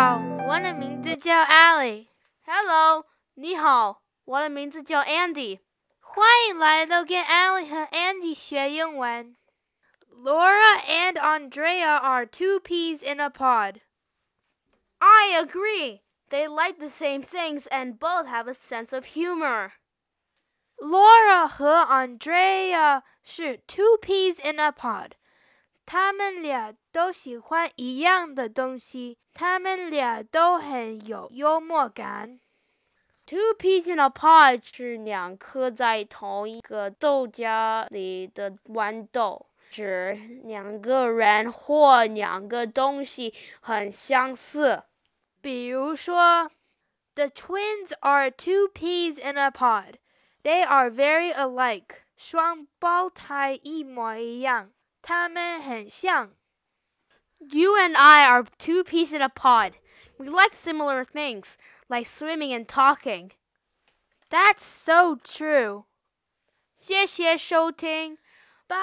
好，我的名字叫 Ally。Hello，你好，我的名字叫 Andy。欢迎来到跟 Ally 和 Andy 学英文。Laura and Andrea are two peas in a pod. I agree. They like the same things and both have a sense of humor. Laura 和 Andrea 是 two peas in a pod. 他们俩都喜欢一样的东西，他们俩都很有幽默感。Two peas in a pod 是两颗在同一个豆荚里的豌豆，指两个人或两个东西很相似。比如说，The twins are two peas in a pod. They are very alike. 双胞胎一模一样，他们很像。You and I are two peas in a pod. We like similar things, like swimming and talking. That's so true. 谢谢收听，拜。